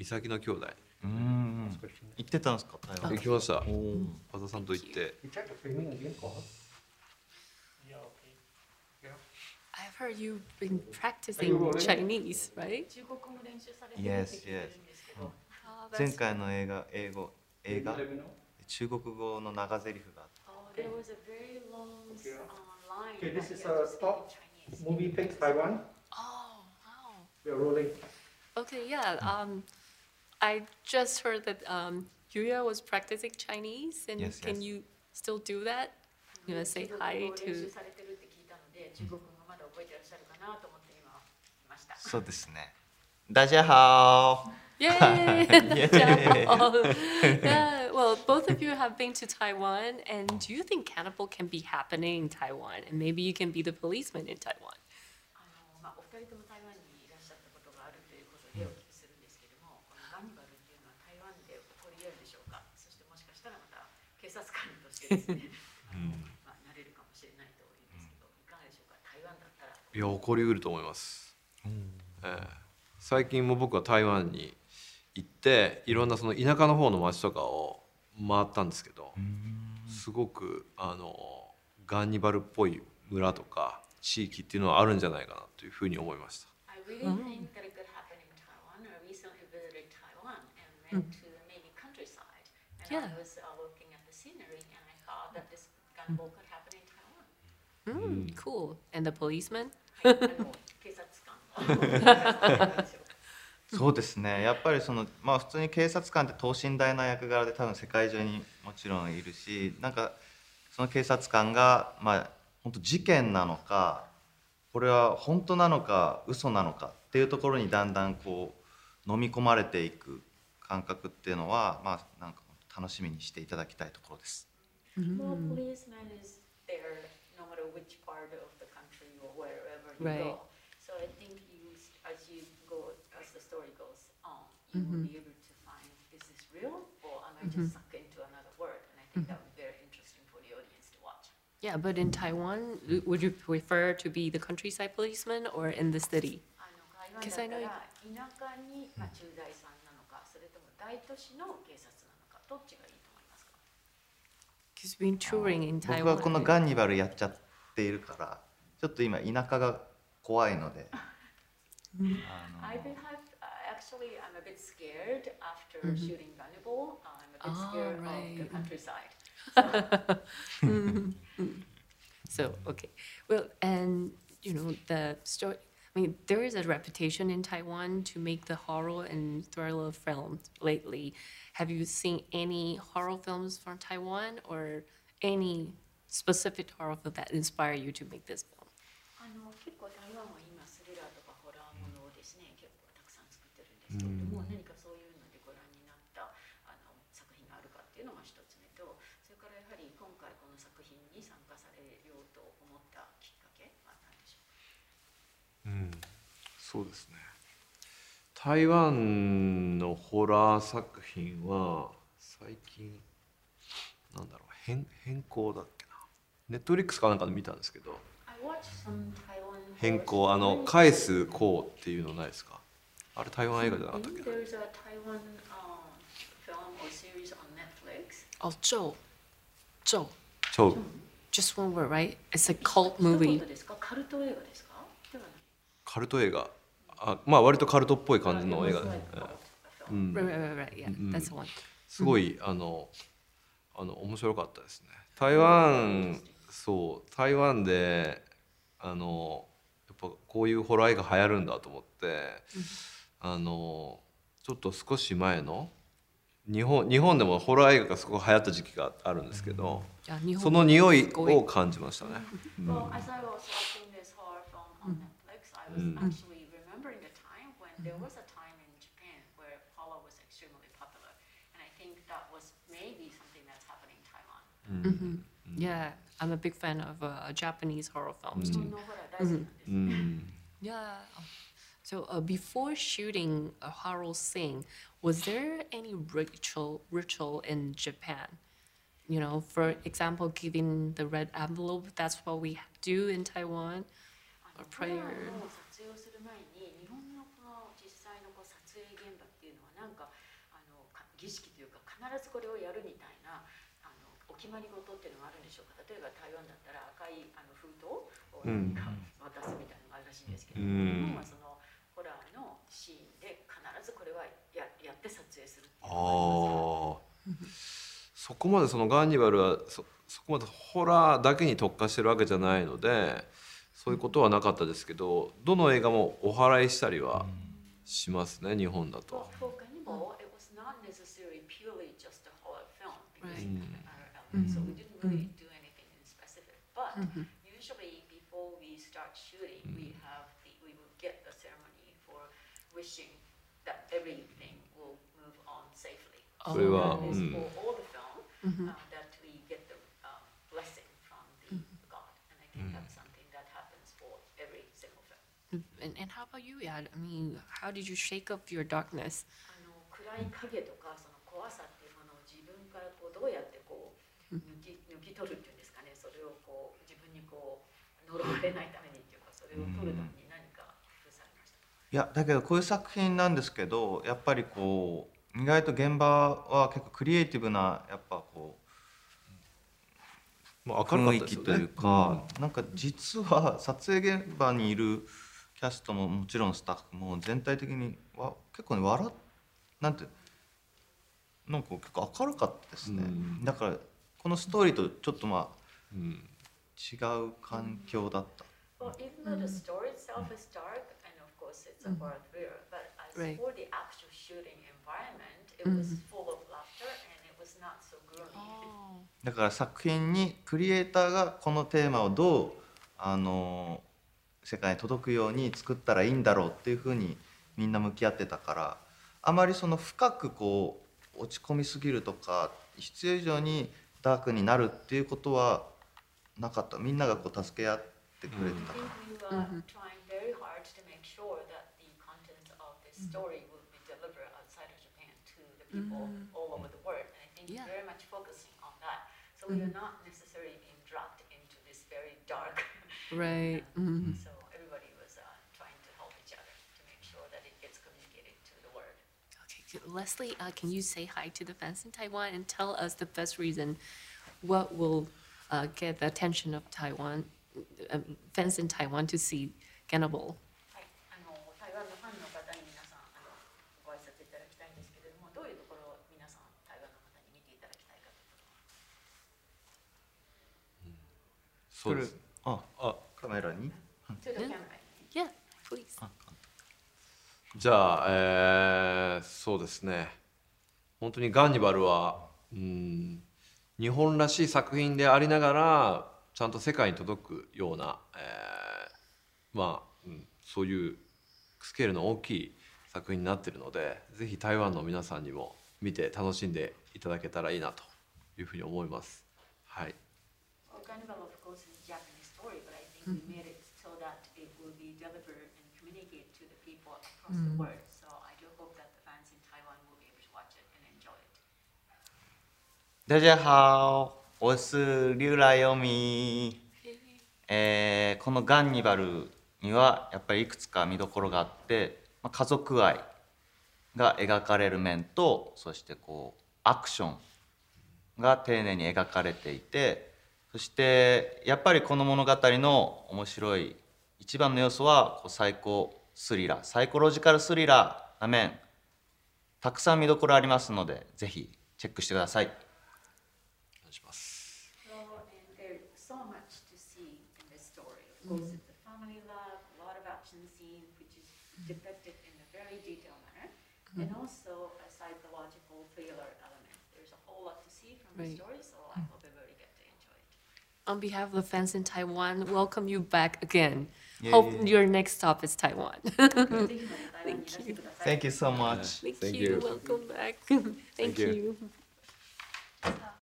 美咲の兄弟うん行ってたんですか台湾行きました和田さんと行って heard you've been practicing Chinese, right? 中国語も練習されてるって聞いてるんですけど、Oh, 前回の映画英語映画.中国語の長台詞があって Oh, there was a very long uh, line Okay, this is a to speak top in Chinese. Movie Picks Taiwan. oh wow. We are rolling. Okay, yeah. Um, I just heard that um, Yuya was practicing Chinese, and Yes, can yes. you still do that? You know, say 中国 hi 語を練 to. 習されてるって聞いたので、中国語まだ覚えてらっしゃるかなと思って今来ました。そうですね大家好 Yay! yeah. Well, both of you have been to Taiwan, and do you think cannibal can be happening in Taiwan? And maybe you can be the policeman in Taiwan. 警察官としてですね、あのまあなれるかもしれないというんですけど、いかがでしょうか？台湾だったら。いや起こりうると思います、ええ最近も僕は台湾に行っていろんなその田舎の方の町とかを回ったんですけどすごくあのガンニバルっぽい村とか地域っていうのはあるんじゃないかなというふうに思いました I really Taiwan. I recently visited Taiwan and went to maybe countryside. And Yeah. I was uh, looking at the scenery and I thought that this gunboat could happen in Taiwan. Mm, cool. And the policeman? そうですねやっぱりそのまあ普通に警察官って等身大な役柄で多分世界中にもちろんいるしなんかその警察官がまあ本当事件なのかこれは本当なのか嘘なのかっていうところにだんだんこう飲み込まれていく感覚っていうのはまあなんか楽しみにしていただきたいところです。Well, policeman is there no matter which part of the country or wherever you Right. go. So I think you, as you go, as the story goes on, you will be able to find is this real or am I just sucked into another world? And I think that would be very interesting for the audience to watch. Yeah, but in Taiwan, would you prefer to be the countryside policeman or in the city? Because だ I know ら田舎に、まあ、駐在さんなのかそれとも大都市の警察なのかどっちがいいと思いますか Because we've been touring in 僕はこの Taiwan. ガンニバルやっちゃっているからちょっと今田舎が怖いので。あの I been have uh, actually I'm a bit scared after shooting Gunnibal. I'm a bit Ah, scared of the countryside. So, okay. Well, and, you know, the story, I mean, there is a reputation in Taiwan to make the horror and thriller films lately. Have you seen any horror films from Taiwan or any specific horror film that inspire you to make this film? あの結構台湾は今スリラーとかホラーものをですね結構たくさん作ってるんですけれども、何かそういうのでご覧になったあの作品があるかっていうのが一つ目とそれからやはり今回この作品に参加されようと そうですね台湾のホラー作品は最近なんだろう変,変更だっけなネットリックスかなんかで見たんですけど変更あの「返すこう」っていうのないですか？あれ台湾映画じゃなかったっけな？超。超 Zhou. Zhou. Zhou. Just one word, right? It's a cult movie. Cult movie? あまあ割とカルトっぽい感じの映画すごい、あのあの面白かったですね。台湾そう台湾であのやっぱこういうホラー映画流行るんだと思って、あのちょっと少し前の日本日本でもホラー映画がすごく流行った時期があるんですけど、その匂いを感じましたね。I was there was a time in Japan where polo was extremely popular, and I think that was maybe something that's happening in Taiwan. Mm -hmm. Yeah, I'm a big fan of uh, Japanese horror films mm. too. Oh, mm-hmm. mm. Yeah. So uh, before shooting a horror scene, was there any ritual ritual in Japan? you know, for example, giving the red envelope, that's what we do in Taiwan, or prayer. 必ずこれをやるみたいなあのお決まり事っていうのがあるんでしょうか。例えば台湾だったら赤いあの封筒をうん。何か渡すみたいなのがあるらしいんですけど、うん。日本はそのホラーのシーンで必ずこれはややって撮影するっていうあのがあります。あそこまでそのガンニバルはそそこまでホラーだけに特化してるわけじゃないのでそういうことはなかったですけどどの映画もお祓いしたりはしますね日本だと。For Cannibal, it was so we didn't really do anything in specific. But usually, before we start shooting, we have the, we will get the ceremony for wishing that everything will move on safely. それは that is うん for all the film uh, that we get the uh, blessing from the God, and I think that's something that happens for every single film. And, and how about you, Yad? I mean, how did you shake up your darkness? あの暗い影とかその怖さっていうものを自分からこうどうやってこう抜き抜き て取るっていうんですかね。それをこう自分にこう呪われないためにっていうかそれを取るために何か工夫されましたか？いやだけどこういう作品なんですけどやっぱりこう意外と現場は結構クリエイティブなやっぱこうまあ、明るかという。か、なんか実は撮影現場にいるキャストももちろんスタッフも全体的にわ結構ね笑っなんてなんか結構明るかったですね、うん。だからこのストーリーとちょっとまあ、うん、違う環境だった。だから作品にクリエイターがこのテーマをどうあの世界に届くように作ったらいいんだろうっていうふうにみんな向き合ってたからあまりその深くこう落ち込みすぎるとか必要以上にダークになるっていうことはなかった。みんながこう助け合ってくれ。Leslie, uh, can you say hi to the fans in Taiwan and tell us the best reason what will uh, get the attention of Taiwan um, fans in Taiwan to see Cannibal? はい、あの台湾のファンの方に皆さんあのご挨拶いただきたいんですけれども、どういうところを皆さん台湾の方に見ていただきたいかということそうです。ああカメラに To the camera. Yeah, please. じゃあ、えーそうですね本当にガンニバルは、うん、日本らしい作品でありながらちゃんと世界に届くような、えーまあ、うん、そういうスケールの大きい作品になっているのでぜひ台湾の皆さんにも見て楽しんでいただけたらいいなというふうに思います。はい、Well, Carnival, of course, is a Japanese story, but I think we made it so that it will be delivered and communicated the world. So I do hope that the fans in Taiwan will be able to watch it and enjoy it. 大家好我是劉来由美えーこの「ガンニバル」にはやっぱりいくつか見どころがあって、まあ、家族愛が描かれる面とそしてこうアクションが丁寧に描かれていてそしてやっぱりこの物語の面白い一番の要素はこうサイコスリラー、サイコロジカルスリラー、アメン。たくさん見どころありますので、ぜひチェックしてください。お願いします。On behalf the fans in Taiwan, welcome you back again. Yeah, Hope yeah, yeah. your next stop is Taiwan. ぜひまた台湾にいらしてください。Thank you so much. Thank, Thank you. you. Welcome back. Thank you. you.